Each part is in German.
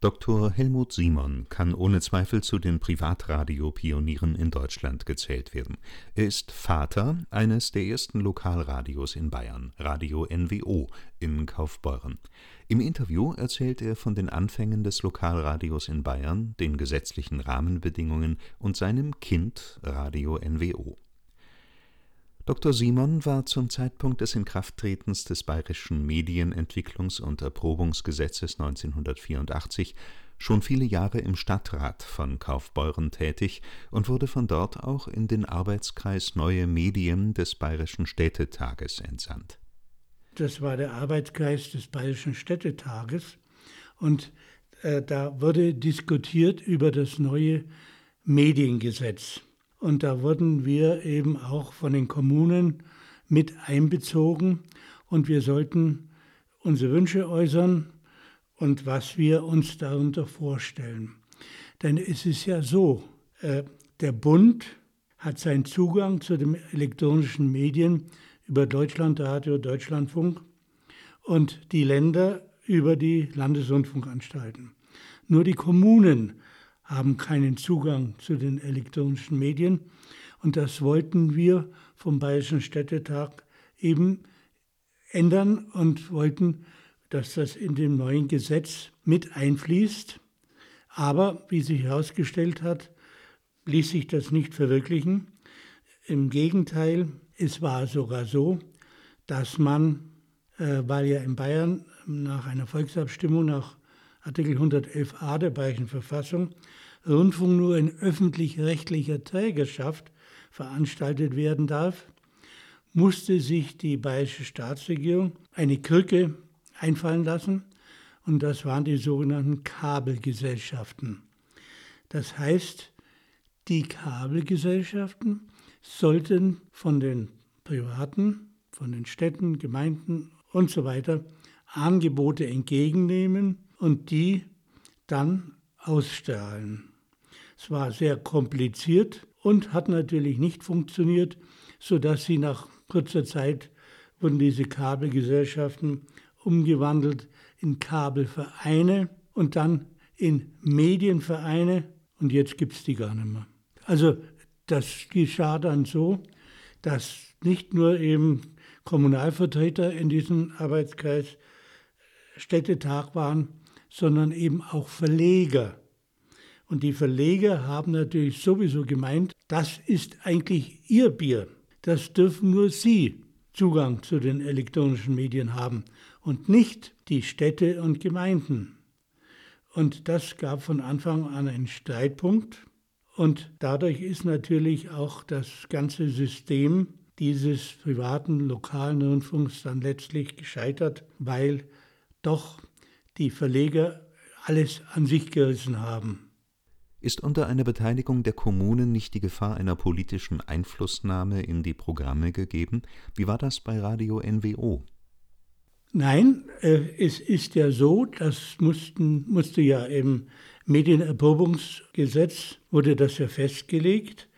Dr. Helmut Simon kann ohne Zweifel zu den Privatradiopionieren in Deutschland gezählt werden. Er ist Vater eines der ersten Lokalradios in Bayern (Radio NWO) in Kaufbeuren. Im Interview erzählt er von den Anfängen des Lokalradios in Bayern, den gesetzlichen Rahmenbedingungen und seinem Kind Radio NWO Dr. Simon war zum Zeitpunkt des Inkrafttretens des bayerischen Medienentwicklungs und Erprobungsgesetzes 1984 schon viele Jahre im Stadtrat von Kaufbeuren tätig und wurde von dort auch in den Arbeitskreis Neue Medien des Bayerischen Städtetages entsannt. Das war der Arbeitskreis des Bayerischen Städtetages und äh, da wurde diskutiert über das neue Mediengesetz. Und da wurden wir eben auch von den Kommunen mit einbezogen und wir sollten unsere Wünsche äußern und was wir uns darunter vorstellen. Denn es ist ja so, äh, der Bund hat seinen Zugang zu den elektronischen Medien über Deutschlandradio, Deutschlandfunk und die Länder über die Landesrundfunkanstalten. Nur die Kommunen haben keinen Zugang zu den elektronischen Medien. Und das wollten wir vom Bayerischen Städtetag eben ändern und wollten, dass das in dem neuen Gesetz mit einfließt. Aber wie sich herausgestellt hat, ließ sich das nicht verwirklichen. Im Gegenteil, es war sogar so, dass man, äh, weil ja in Bayern nach einer Volksabstimmung nach Artikel 111a der Bayerischen Verfassung Rundfunk nur in öffentlich-rechtlicher Trägerschaft veranstaltet werden darf, musste sich die bayerische Staatsregierung eine Krücke einfallen lassen und das waren die sogenannten Kabelgesellschaften. Das heißt, die Kabelgesellschaften sollten von den Privaten, von den Städten, Gemeinden und so weiter Angebote entgegennehmen und die dann ausstrahlen. Es war sehr kompliziert und hat natürlich nicht funktioniert, sodass sie nach kurzer Zeit wurden diese Kabelgesellschaften umgewandelt in Kabelvereine und dann in Medienvereine und jetzt gibt es die gar nicht mehr. Also das geschah dann so, dass nicht nur eben Kommunalvertreter in diesem Arbeitskreis Städtetag waren, sondern eben auch Verleger. Und die Verleger haben natürlich sowieso gemeint, das ist eigentlich ihr Bier. Das dürfen nur sie Zugang zu den elektronischen Medien haben und nicht die Städte und Gemeinden. Und das gab von Anfang an einen Streitpunkt. Und dadurch ist natürlich auch das ganze System dieses privaten lokalen Rundfunks dann letztlich gescheitert, weil doch die Verleger alles an sich gerissen haben. Ist unter einer Beteiligung der Kommunen nicht die Gefahr einer politischen Einflussnahme in die Programme gegeben? Wie war das bei Radio NWO? Nein, äh, es ist ja so, das mussten, musste ja im Medienerprobungsgesetz wurde das ja festgelegt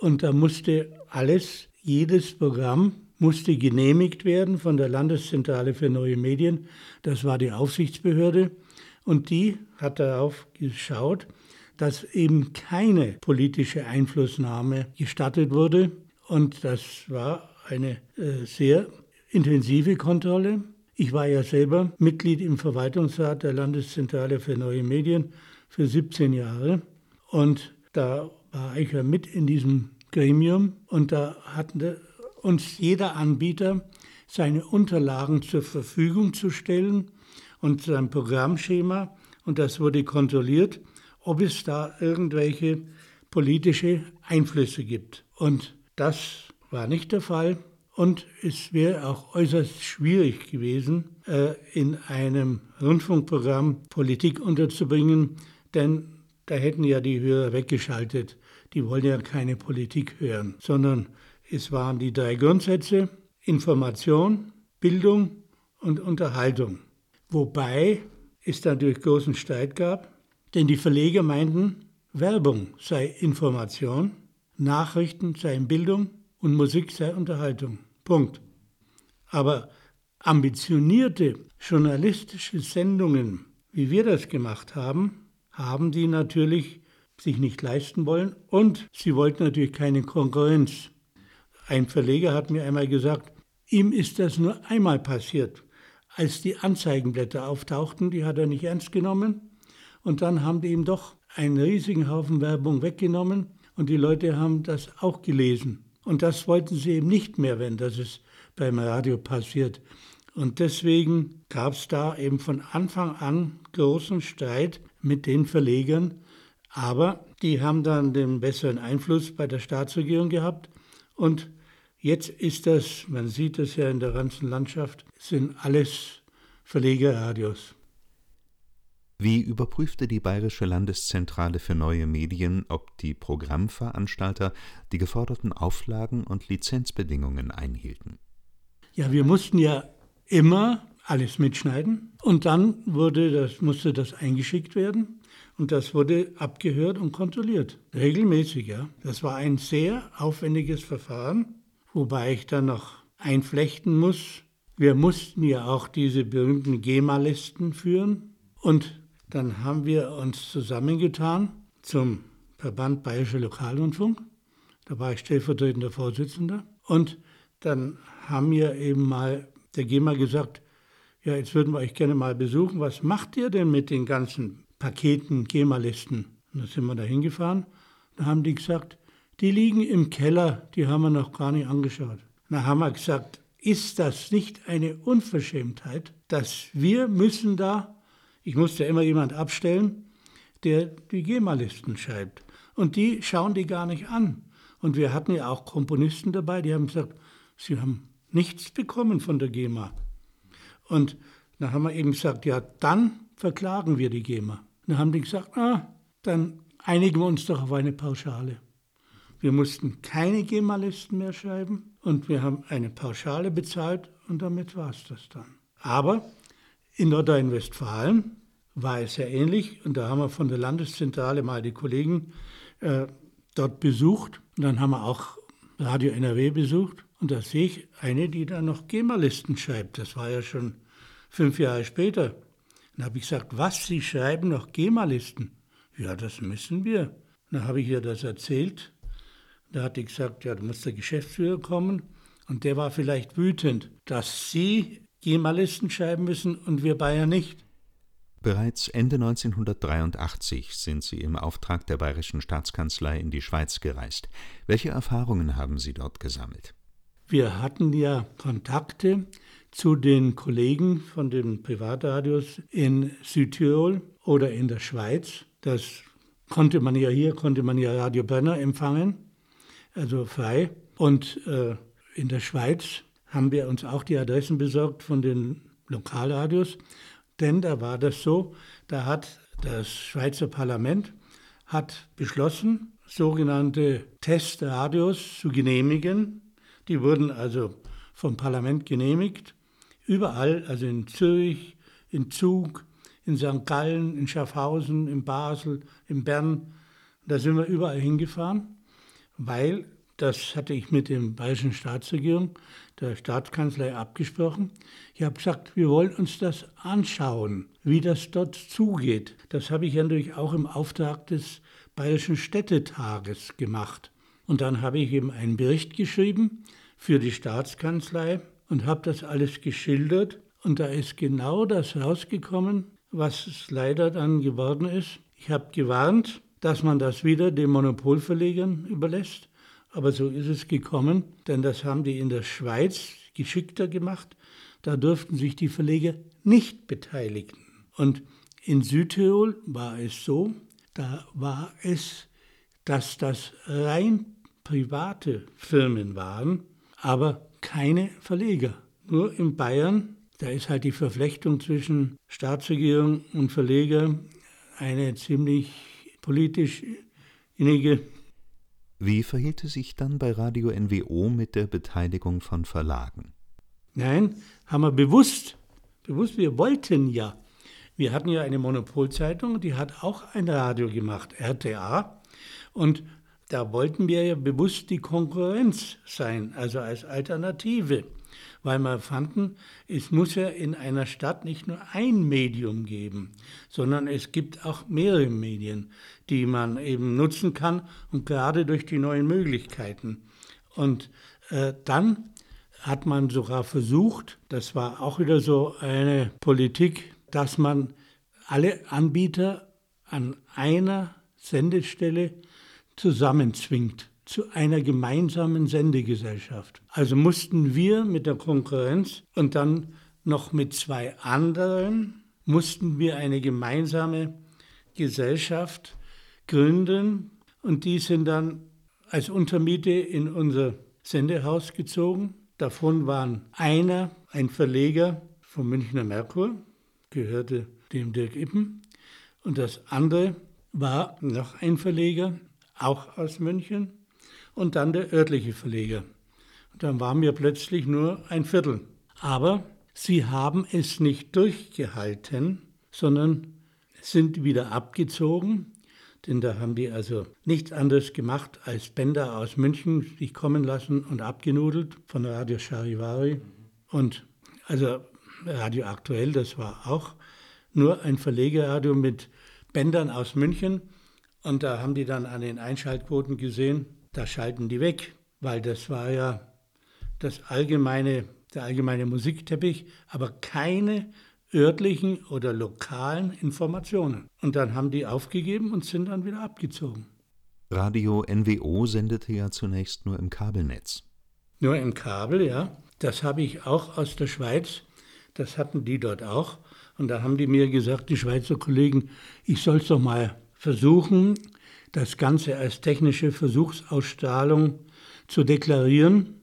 und da musste alles, jedes Programm musste genehmigt werden von der Landeszentrale für neue Medien. Das war die Aufsichtsbehörde. Und die hat darauf geschaut, dass eben keine politische Einflussnahme gestattet wurde. Und das war eine äh, sehr intensive Kontrolle. Ich war ja selber Mitglied im Verwaltungsrat der Landeszentrale für neue Medien für 17 Jahre. Und da war ich ja mit in diesem Gremium und da hatten uns jeder Anbieter seine Unterlagen zur Verfügung zu stellen und sein Programmschema. Und das wurde kontrolliert, ob es da irgendwelche politische Einflüsse gibt. Und das war nicht der Fall. Und es wäre auch äußerst schwierig gewesen, äh, in einem Rundfunkprogramm Politik unterzubringen, denn da hätten ja die Hörer weggeschaltet. Die wollen ja keine Politik hören, sondern es waren die drei Grundsätze Information, Bildung und Unterhaltung. Wobei es dadurch großen Streit gab, denn die Verleger meinten, Werbung sei Information, Nachrichten seien Bildung und Musik sei Unterhaltung. Punkt. Aber ambitionierte journalistische Sendungen wie wir das gemacht haben, haben die natürlich sich nicht leisten wollen und sie wollten natürlich keine Konkurrenz. Ein Verleger hat mir einmal gesagt, ihm ist das nur einmal passiert. Als die Anzeigenblätter auftauchten, die hat er nicht ernst genommen und dann haben die ihm doch einen riesigen Haufen Werbung weggenommen und die Leute haben das auch gelesen. Und das wollten sie eben nicht mehr, wenn das ist beim Radio passiert. Und deswegen gab es da eben von Anfang an großen Streit mit den Verlegern. Aber die haben dann den besseren Einfluss bei der Staatsregierung gehabt. Und jetzt ist das, man sieht es ja in der ganzen Landschaft, sind alles Verlegerradios. Wie überprüfte die Bayerische Landeszentrale für neue Medien, ob die Programmveranstalter die geforderten Auflagen und Lizenzbedingungen einhielten? Ja, wir mussten ja immer alles mitschneiden und dann wurde das, musste das eingeschickt werden und das wurde abgehört und kontrolliert. Regelmäßig, ja. Das war ein sehr aufwendiges Verfahren, wobei ich dann noch einflechten muss. Wir mussten ja auch diese berühmten GEMA-Listen führen und dann haben wir uns zusammengetan zum Verband Bayerischer Lokalrundfunk. Da war ich stellvertretender Vorsitzender. Und dann haben wir eben mal der GEMA gesagt, ja, jetzt würden wir euch gerne mal besuchen. Was macht ihr denn mit den ganzen Paketen, GEMA-Listen? Und da sind wir da hingefahren. Da haben die gesagt, die liegen im Keller, die haben wir noch gar nicht angeschaut. Da haben wir gesagt, ist das nicht eine Unverschämtheit, dass wir müssen da ich musste immer jemand abstellen, der die GEMA-Listen schreibt. Und die schauen die gar nicht an. Und wir hatten ja auch Komponisten dabei, die haben gesagt, sie haben nichts bekommen von der GEMA. Und dann haben wir eben gesagt, ja, dann verklagen wir die GEMA. Dann haben die gesagt, ah, dann einigen wir uns doch auf eine Pauschale. Wir mussten keine GEMA-Listen mehr schreiben und wir haben eine Pauschale bezahlt und damit war es das dann. Aber in Nordrhein-Westfalen war es ja ähnlich und da haben wir von der Landeszentrale mal die Kollegen äh, dort besucht und dann haben wir auch Radio NRW besucht und da sehe ich eine, die da noch GEMA-Listen schreibt. Das war ja schon fünf Jahre später. Dann habe ich gesagt, was, Sie schreiben noch GEMA-Listen? Ja, das müssen wir. Dann habe ich ihr das erzählt. Da hat die gesagt, ja, da muss der Geschäftsführer kommen. Und der war vielleicht wütend, dass Sie GEMA-Listen schreiben müssen und wir Bayern nicht. Bereits Ende 1983 sind Sie im Auftrag der Bayerischen Staatskanzlei in die Schweiz gereist. Welche Erfahrungen haben Sie dort gesammelt? Wir hatten ja Kontakte zu den Kollegen von den Privatradios in Südtirol oder in der Schweiz. Das konnte man ja hier, konnte man ja Radio Brenner empfangen, also frei. Und äh, in der Schweiz haben wir uns auch die Adressen besorgt von den Lokalradios, denn da war das so, da hat das Schweizer Parlament hat beschlossen, sogenannte Testradios zu genehmigen. Die wurden also vom Parlament genehmigt. Überall, also in Zürich, in Zug, in St. Gallen, in Schaffhausen, in Basel, in Bern. Da sind wir überall hingefahren, weil das hatte ich mit dem bayerischen Staatsregierung, der Staatskanzlei abgesprochen. Ich habe gesagt, wir wollen uns das anschauen, wie das dort zugeht. Das habe ich ja natürlich auch im Auftrag des Bayerischen Städtetages gemacht. Und dann habe ich eben einen Bericht geschrieben für die Staatskanzlei und habe das alles geschildert. Und da ist genau das rausgekommen, was es leider dann geworden ist. Ich habe gewarnt, dass man das wieder den Monopolverlegern überlässt. Aber so ist es gekommen, denn das haben die in der Schweiz geschickter gemacht. Da durften sich die Verleger nicht beteiligen. Und in Südtirol war es so, da war es, dass das rein private Firmen waren, aber keine Verleger. Nur in Bayern, da ist halt die Verflechtung zwischen Staatsregierung und Verleger eine ziemlich politisch innige wie verhielt es sich dann bei Radio NWO mit der Beteiligung von Verlagen? Nein, haben wir bewusst, bewusst, wir wollten ja. Wir hatten ja eine Monopolzeitung, die hat auch ein Radio gemacht, RTA. Und da wollten wir ja bewusst die Konkurrenz sein, also als Alternative. Weil wir fanden, es muss ja in einer Stadt nicht nur ein Medium geben, sondern es gibt auch mehrere Medien, die man eben nutzen kann und gerade durch die neuen Möglichkeiten. Und äh, dann hat man sogar versucht, das war auch wieder so eine Politik, dass man alle Anbieter an einer Sendestelle zusammenzwingt zu einer gemeinsamen Sendegesellschaft. Also mussten wir mit der Konkurrenz und dann noch mit zwei anderen, mussten wir eine gemeinsame Gesellschaft gründen und die sind dann als Untermiete in unser Sendehaus gezogen. Davon waren einer, ein Verleger vom Münchner Merkur, gehörte dem Dirk Ippen, und das andere war noch ein Verleger, auch aus München, und dann der örtliche Verleger. Und dann waren wir plötzlich nur ein Viertel. Aber sie haben es nicht durchgehalten, sondern sind wieder abgezogen, denn da haben die also nichts anderes gemacht, als Bänder aus München sich kommen lassen und abgenudelt von Radio Charivari. Und also Radio Aktuell, das war auch nur ein Verlegerradio mit Bändern aus München. Und da haben die dann an den Einschaltquoten gesehen, da schalten die weg, weil das war ja das allgemeine, der allgemeine Musikteppich, aber keine örtlichen oder lokalen Informationen. Und dann haben die aufgegeben und sind dann wieder abgezogen. Radio NWO sendete ja zunächst nur im Kabelnetz. Nur im Kabel, ja. Das habe ich auch aus der Schweiz. Das hatten die dort auch. Und da haben die mir gesagt, die Schweizer Kollegen, ich soll es doch mal versuchen, das Ganze als technische Versuchsausstrahlung zu deklarieren.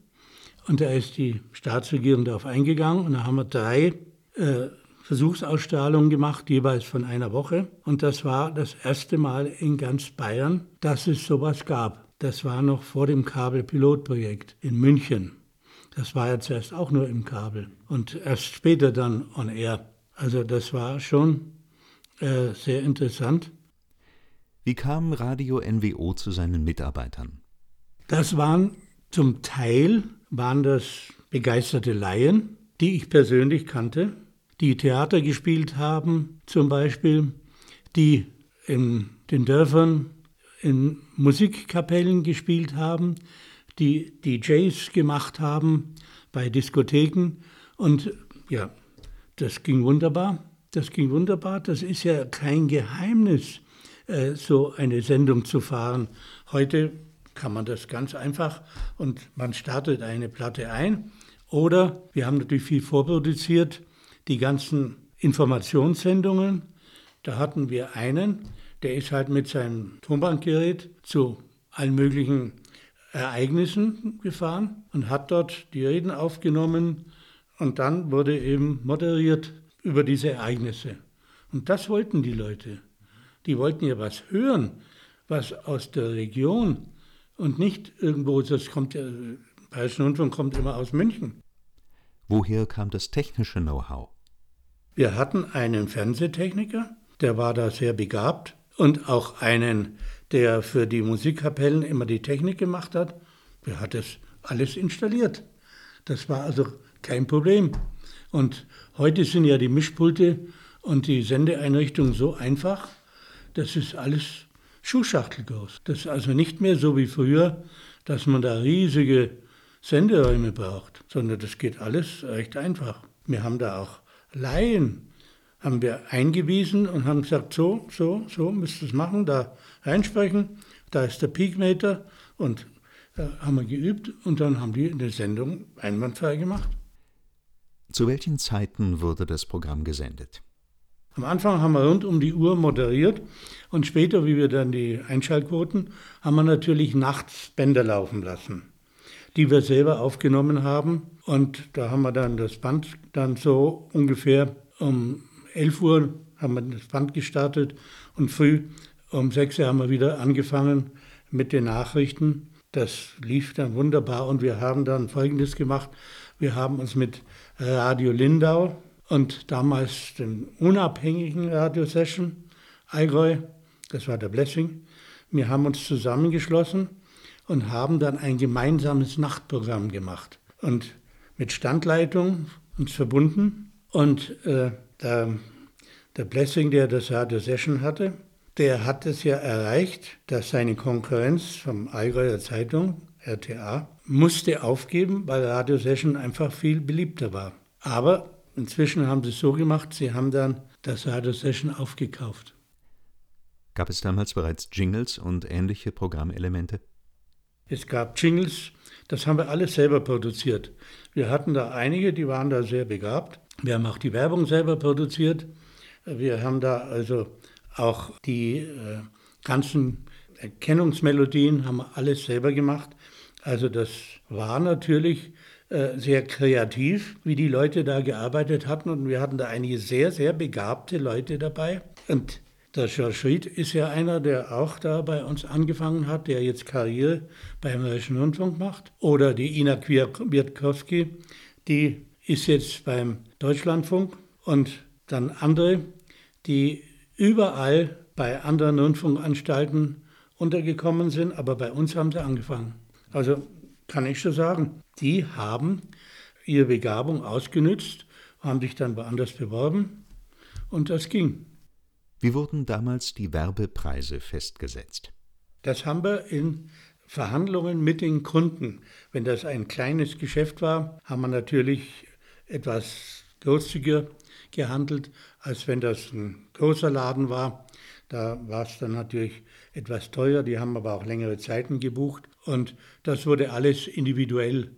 Und da ist die Staatsregierung darauf eingegangen und da haben wir drei äh, Versuchsausstrahlungen gemacht, jeweils von einer Woche. Und das war das erste Mal in ganz Bayern, dass es sowas gab. Das war noch vor dem Kabelpilotprojekt in München. Das war ja zuerst auch nur im Kabel und erst später dann on air. Also das war schon äh, sehr interessant. Wie kam Radio NWO zu seinen Mitarbeitern? Das waren zum Teil waren das begeisterte Laien, die ich persönlich kannte, die Theater gespielt haben, zum Beispiel, die in den Dörfern in Musikkapellen gespielt haben, die DJs gemacht haben bei Diskotheken. Und ja, das ging wunderbar. Das ging wunderbar. Das ist ja kein Geheimnis. Äh, so eine Sendung zu fahren. Heute kann man das ganz einfach und man startet eine Platte ein. Oder wir haben natürlich viel vorproduziert, die ganzen Informationssendungen. Da hatten wir einen, der ist halt mit seinem Tonbandgerät zu allen möglichen Ereignissen gefahren und hat dort die Reden aufgenommen und dann wurde eben moderiert über diese Ereignisse. Und das wollten die Leute. Die wollten ja was hören, was aus der Region und nicht irgendwo, das kommt ja, Bayerischen Rundfunk kommt immer aus München. Woher kam das technische Know-how? Wir hatten einen Fernsehtechniker, der war da sehr begabt und auch einen, der für die Musikkapellen immer die Technik gemacht hat. Der hat das alles installiert. Das war also kein Problem. Und heute sind ja die Mischpulte und die Sendeeinrichtungen so einfach, das ist alles Schuhschachtelgroß. Das ist also nicht mehr so wie früher, dass man da riesige Senderäume braucht, sondern das geht alles recht einfach. Wir haben da auch Laien, haben wir eingewiesen und haben gesagt, so, so, so müsst ihr es machen, da reinsprechen, da ist der Peakmeter und äh, haben wir geübt und dann haben die in der Sendung einwandfrei gemacht. Zu welchen Zeiten wurde das Programm gesendet? Am Anfang haben wir rund um die Uhr moderiert und später, wie wir dann die Einschaltquoten, haben wir natürlich nachts Bänder laufen lassen, die wir selber aufgenommen haben. Und da haben wir dann das Band dann so ungefähr um 11 Uhr haben wir das Band gestartet und früh um 6 Uhr haben wir wieder angefangen mit den Nachrichten. Das lief dann wunderbar und wir haben dann Folgendes gemacht. Wir haben uns mit Radio Lindau und damals den unabhängigen Radiosession Allgäu, das war der Blessing. Wir haben uns zusammengeschlossen und haben dann ein gemeinsames Nachtprogramm gemacht. Und mit Standleitung uns verbunden und äh, da, der Blessing, der das Radio Session hatte, der hat es ja erreicht, dass seine Konkurrenz vom Allgäuer Zeitung, RTA, musste aufgeben, weil Radio Session einfach viel beliebter war. Aber inzwischen haben sie es so gemacht, sie haben dann das Radio Session aufgekauft. Gab es damals bereits Jingles und ähnliche Programmelemente? Es gab Jingles, das haben wir alles selber produziert. Wir hatten da einige, die waren da sehr begabt. Wir haben auch die Werbung selber produziert. Wir haben da also auch die äh, ganzen Erkennungsmelodien haben wir alles selber gemacht. Also das war natürlich sehr kreativ, wie die Leute da gearbeitet hatten. Und wir hatten da einige sehr, sehr begabte Leute dabei. Und der George Reed ist ja einer, der auch da bei uns angefangen hat, der jetzt Karriere beim Bayerischen Rundfunk macht. Oder die Ina Kwiatkowski, die ist jetzt beim Deutschlandfunk. Und dann andere, die überall bei anderen Rundfunkanstalten untergekommen sind, aber bei uns haben sie angefangen. Also kann ich schon sagen, die haben ihre Begabung ausgenützt, haben sich dann woanders beworben und das ging. Wie wurden damals die Werbepreise festgesetzt? Das haben wir in Verhandlungen mit den Kunden. Wenn das ein kleines Geschäft war, haben wir natürlich etwas großzügiger gehandelt, als wenn das ein großer Laden war. Da war es dann natürlich etwas teuer, die haben aber auch längere Zeiten gebucht und das wurde alles individuell,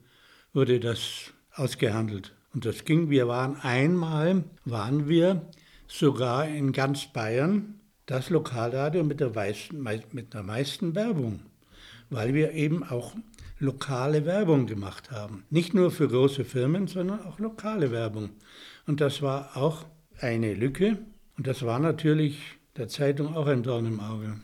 wurde das ausgehandelt. Und das ging, wir waren einmal, waren wir sogar in ganz Bayern das Lokalradio mit der, meisten, mit der meisten Werbung, weil wir eben auch lokale Werbung gemacht haben. Nicht nur für große Firmen, sondern auch lokale Werbung. Und das war auch eine Lücke. Und das war natürlich der Zeitung auch ein Dorn im Auge.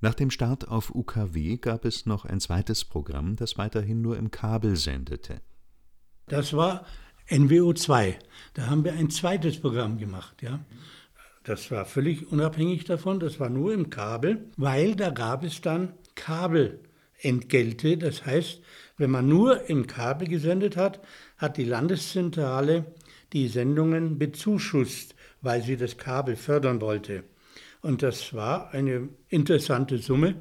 Nach dem Start auf UKW gab es noch ein zweites Programm, das weiterhin nur im Kabel sendete. Das war NWO 2. Da haben wir ein zweites Programm gemacht, ja. Das war völlig unabhängig davon, das war nur im Kabel, weil da gab es dann Kabelentgelte. Das heißt, wenn man nur im Kabel gesendet hat, hat die Landeszentrale die Sendungen bezuschusst, weil sie das Kabel fördern wollte. Und das war eine interessante Summe.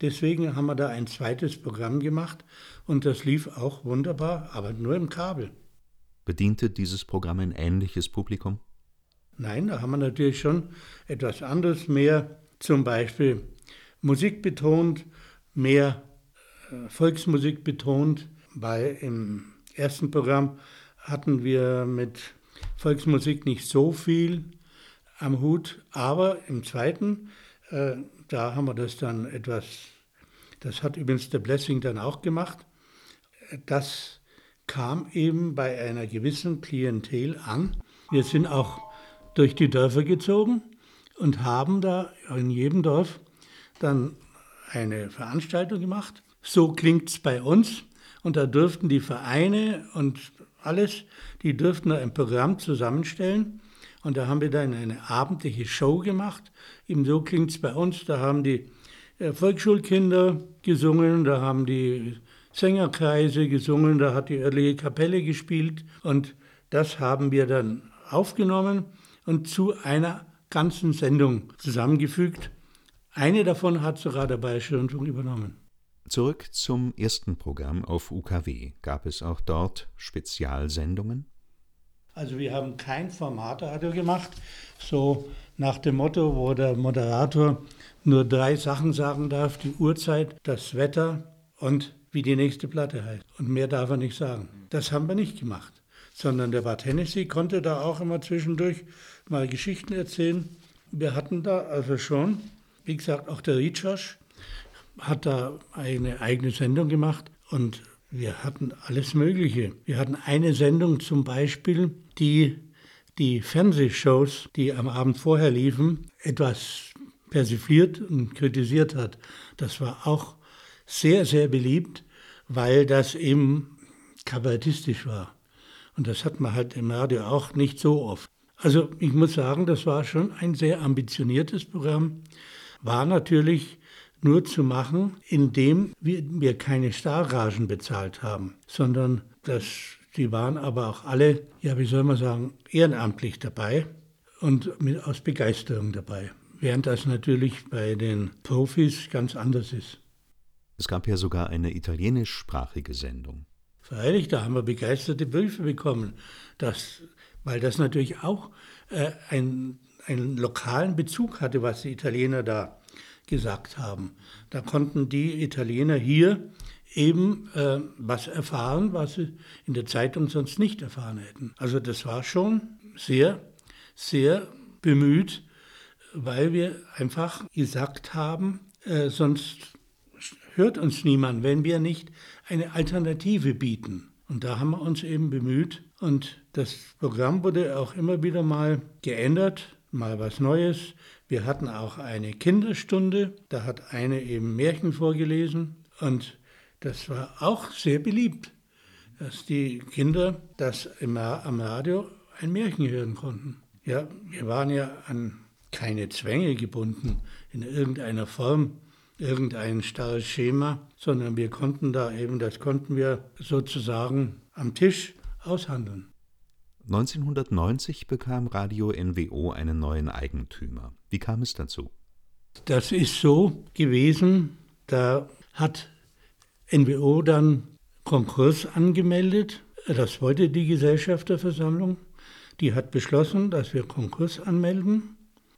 Deswegen haben wir da ein zweites Programm gemacht und das lief auch wunderbar, aber nur im Kabel. Bediente dieses Programm ein ähnliches Publikum? Nein, da haben wir natürlich schon etwas anderes, mehr zum Beispiel Musik betont, mehr äh, Volksmusik betont, weil im ersten Programm hatten wir mit Volksmusik nicht so viel am Hut, aber im zweiten, äh, da haben wir das dann etwas, das hat übrigens der Blessing dann auch gemacht, das kam eben bei einer gewissen Klientel an. Wir sind auch durch die Dörfer gezogen und haben da in jedem Dorf dann eine Veranstaltung gemacht. So klingt es bei uns. Und da durften die Vereine und alles, die durften da ein Programm zusammenstellen. Und da haben wir dann eine abendliche Show gemacht. Eben so klingt es bei uns. Da haben die äh, Volksschulkinder gesungen, da haben die Sängerkreise gesungen, da hat die örtliche Kapelle gespielt. Und das haben wir dann aufgenommen und zu einer ganzen Sendung zusammengefügt. Eine davon hat sogar der Bayerische Rundfunk übernommen. Zurück zum ersten Programm auf UKW. Gab es auch dort Spezialsendungen? Also wir haben kein Formatradio gemacht, so nach dem Motto, wo der Moderator nur drei Sachen sagen darf, die Uhrzeit, das Wetter und wie die nächste Platte heißt. Und mehr darf er nicht sagen. Das haben wir nicht gemacht, sondern der Bad Hennessy konnte da auch immer zwischendurch mal Geschichten erzählen. Wir hatten da also schon, wie gesagt, auch der Rietschosch hat da eine eigene Sendung gemacht und wir hatten alles Mögliche. Wir hatten eine Sendung zum Beispiel, die die Fernsehshows, die am Abend vorher liefen, etwas persifliert und kritisiert hat. Das war auch sehr, sehr beliebt, weil das eben kabarettistisch war. Und das hat man halt im Radio auch nicht so oft. Also ich muss sagen, das war schon ein sehr ambitioniertes Programm. War natürlich nur zu machen, indem wir, keine Stargagen bezahlt haben, sondern das sie waren aber auch alle, ja, wie soll man sagen, ehrenamtlich dabei und mit, aus Begeisterung dabei. Während das natürlich bei den Profis ganz anders ist. Es gab ja sogar eine italienischsprachige Sendung. Freilich, da haben wir begeisterte Briefe bekommen, dass, weil das natürlich auch äh, ein, einen lokalen Bezug hatte, was die Italiener da gesagt haben. Da konnten die Italiener hier eben äh, was erfahren, was sie in der Zeitung sonst nicht erfahren hätten. Also das war schon sehr, sehr bemüht, weil wir einfach gesagt haben, äh, sonst hört uns niemand, wenn wir nicht eine Alternative bieten. Und da haben wir uns eben bemüht und das Programm wurde auch immer wieder mal geändert, mal was Neues. Wir hatten auch eine Kinderstunde, da hat eine eben Märchen vorgelesen und das war auch sehr beliebt, dass die Kinder das im, am Radio ein Märchen hören konnten. Ja, wir waren ja an keine Zwänge gebunden in irgendeiner Form, irgendein starres Schema, sondern wir konnten da eben, das konnten wir sozusagen am Tisch aushandeln. 1990 bekam Radio NWO einen neuen Eigentümer. Wie kam es dazu? Das ist so gewesen, da hat NWO dann Konkurs angemeldet. Das wollte die Gesellschafterversammlung. Die hat beschlossen, dass wir Konkurs anmelden.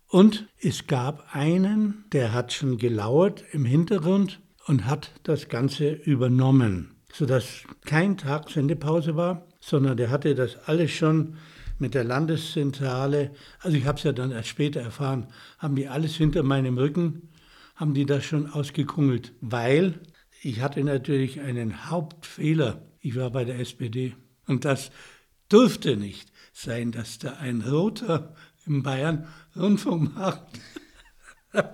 Und es gab einen, der hat schon gelauert im Hintergrund und hat das Ganze übernommen, sodass kein Tag Sendepause war, sondern der hatte das alles schon mit der Landeszentrale, also ich habe es ja dann erst später erfahren, haben die alles hinter meinem Rücken, haben die das schon ausgekungelt, weil ich hatte natürlich einen Hauptfehler. Ich war bei der SPD. Und das durfte nicht sein, dass da ein Roter in Bayern Rundfunk macht.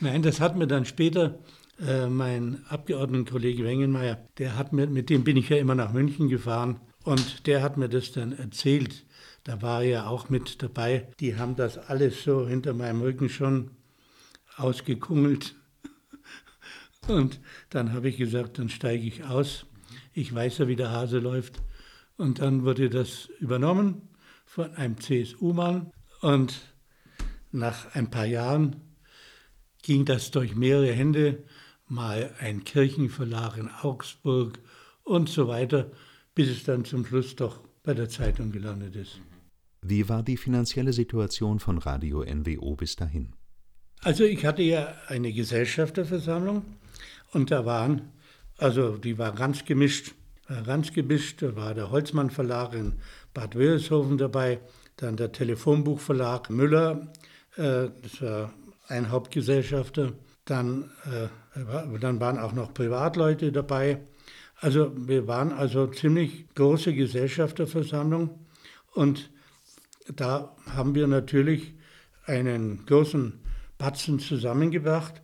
Nein, das hat mir dann später äh, mein Abgeordnetenkollege Wengenmeier, der hat mir, mit dem bin ich ja immer nach München gefahren und der hat mir das dann erzählt. Da war er ja auch mit dabei. Die haben das alles so hinter meinem Rücken schon ausgekungelt. Und dann habe ich gesagt, dann steige ich aus. Ich weiß ja, wie der Hase läuft. Und dann wurde das übernommen von einem CSU-Mann. Und nach ein paar Jahren ging das durch mehrere Hände, mal ein Kirchenverlag in Augsburg und so weiter, bis es dann zum Schluss doch bei der Zeitung gelandet ist. Wie war die finanzielle Situation von Radio NWO bis dahin? Also ich hatte ja eine Gesellschafterversammlung und da waren, also die war ganz gemischt, war ganz gemischt. Da war der Holzmann Verlag in Bad Wörishofen dabei, dann der Telefonbuchverlag Müller, äh, das war ein Hauptgesellschafter. Dann, äh, dann waren auch noch Privatleute dabei. Also wir waren also ziemlich große Gesellschafterversammlung und da haben wir natürlich einen großen Batzen zusammengebracht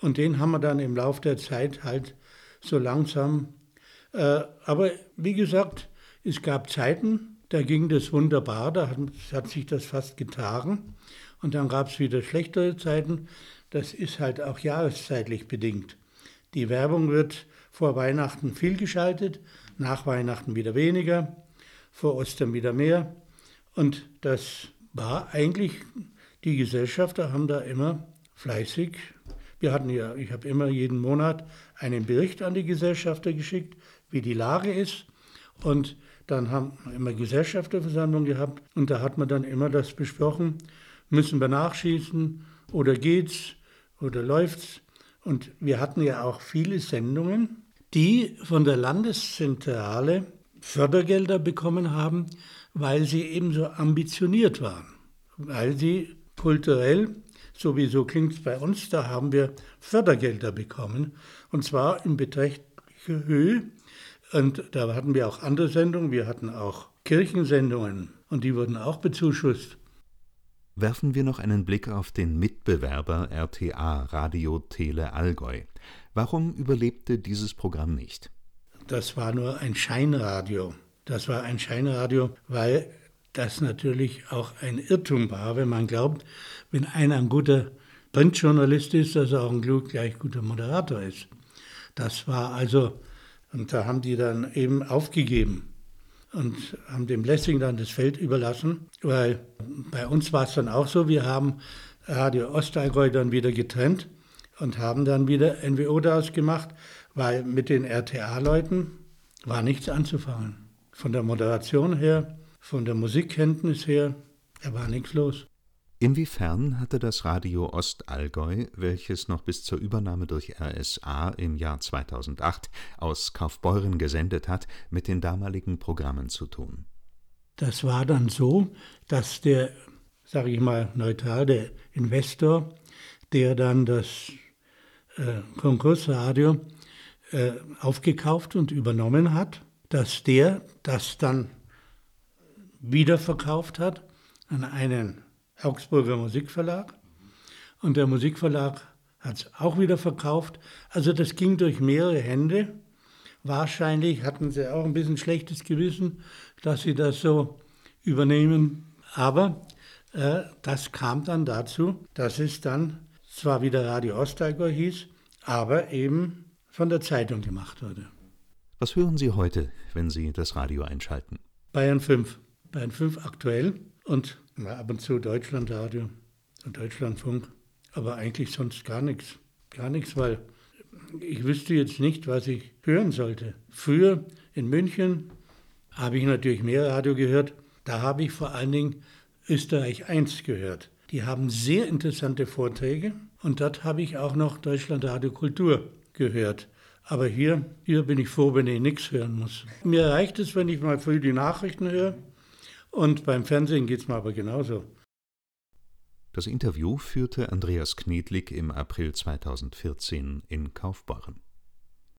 und den haben wir dann im Laufe der Zeit halt so langsam. Äh, aber wie gesagt, es gab Zeiten, da ging das wunderbar, da hat, hat sich das fast getragen. Und dann gab es wieder schlechtere Zeiten. Das ist halt auch jahreszeitlich bedingt. Die Werbung wird vor Weihnachten viel geschaltet, nach Weihnachten wieder weniger, vor Ostern wieder mehr. Und das war eigentlich, die Gesellschafter haben da immer fleißig wir hatten ja, ich habe immer jeden Monat einen Bericht an die Gesellschafter geschickt, wie die Lage ist. Und dann haben wir immer Gesellschafterversammlung gehabt und da hat man dann immer das besprochen, müssen wir nachschießen oder geht's oder läuft's. Und wir hatten ja auch viele Sendungen, die von der Landeszentrale Fördergelder bekommen haben, weil sie eben so ambitioniert waren, weil sie kulturell Sowieso klingt es bei uns, da haben wir Fördergelder bekommen und zwar in beträchtlicher Höhe. Und da hatten wir auch andere Sendungen, wir hatten auch Kirchensendungen und die wurden auch bezuschusst. Werfen wir noch einen Blick auf den Mitbewerber RTA Radio Tele Allgäu. Warum überlebte dieses Programm nicht? Das war nur ein Scheinradio. Das war ein Scheinradio, weil das natürlich auch ein Irrtum war, wenn man glaubt, wenn einer ein guter Printjournalist ist, dass er auch ein gleich guter Moderator ist. Das war also Und da haben die dann eben aufgegeben und haben dem Lessing dann das Feld überlassen, weil bei uns war es dann auch so, wir haben Radio Ostallgäu dann wieder getrennt und haben dann wieder NWO daraus gemacht, weil mit den RTA-Leuten war nichts anzufangen. Von der Moderation her, von der Musikkenntnis her, da war nichts los. Inwiefern hatte das Radio Ostallgäu, welches noch bis zur Übernahme durch RSA im Jahr 2008 aus Kaufbeuren gesendet hat, mit den damaligen Programmen zu tun? Das war dann so, dass der, sage ich mal neutral, der Investor, der dann das äh, Konkursradio äh, aufgekauft und übernommen hat, dass der das dann wiederverkauft hat an einen Augsburger Musikverlag. Und der Musikverlag hat es auch wieder verkauft. Also das ging durch mehrere Hände. Wahrscheinlich hatten sie auch ein bisschen schlechtes Gewissen, dass sie das so übernehmen. Aber äh, das kam dann dazu, dass es dann zwar wieder Radio Ostallgäu hieß, aber eben von der Zeitung gemacht wurde. Was hören Sie heute, wenn Sie das Radio einschalten? Bayern 5. Bayern 5 aktuell und ab und zu Deutschlandradio und Deutschlandfunk, aber eigentlich sonst gar nichts. Gar nichts, weil ich wüsste jetzt nicht, was ich hören sollte. Früher in München habe ich natürlich mehr Radio gehört. Da habe ich vor allen Dingen Österreich 1 gehört. Die haben sehr interessante Vorträge und dort habe ich auch noch Deutschlandradio Kultur gehört. Aber hier, hier bin ich froh, wenn ich nichts hören muss. Mir reicht es, wenn ich mal früh die Nachrichten höre und beim Fernsehen geht es mir aber genauso. Das Interview führte Andreas Knedlik im April 2014 in Kaufbeuren.